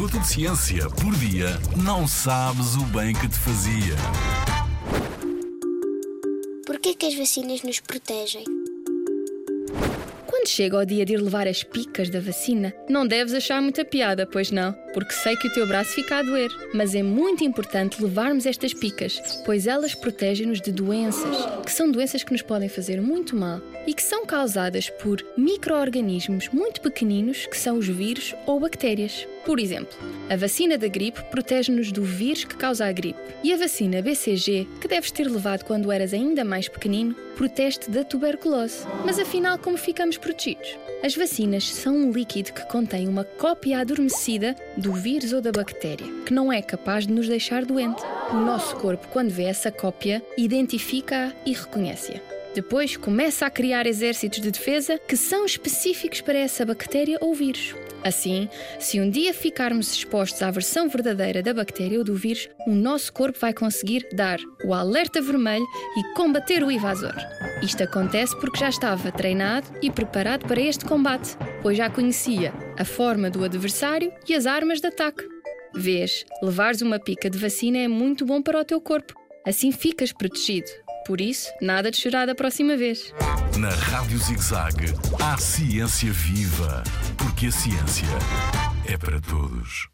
minuto de ciência por dia, não sabes o bem que te fazia. Porquê que as vacinas nos protegem? Quando chega o dia de ir levar as picas da vacina, não deves achar muita piada, pois não? Porque sei que o teu braço fica a doer. Mas é muito importante levarmos estas picas, pois elas protegem-nos de doenças, que são doenças que nos podem fazer muito mal e que são causadas por micro-organismos muito pequeninos, que são os vírus ou bactérias. Por exemplo, a vacina da gripe protege-nos do vírus que causa a gripe. E a vacina BCG, que deves ter levado quando eras ainda mais pequenino, protege-te da tuberculose. Mas afinal, como ficamos protegidos? As vacinas são um líquido que contém uma cópia adormecida do vírus ou da bactéria, que não é capaz de nos deixar doente. O nosso corpo, quando vê essa cópia, identifica-a e reconhece-a. Depois começa a criar exércitos de defesa que são específicos para essa bactéria ou vírus. Assim, se um dia ficarmos expostos à versão verdadeira da bactéria ou do vírus, o nosso corpo vai conseguir dar o alerta vermelho e combater o invasor. Isto acontece porque já estava treinado e preparado para este combate, pois já conhecia a forma do adversário e as armas de ataque. Vês, levares uma pica de vacina é muito bom para o teu corpo. Assim ficas protegido. Por isso, nada de chorar da próxima vez. Na Rádio ZigZag, há ciência viva, porque a ciência é para todos.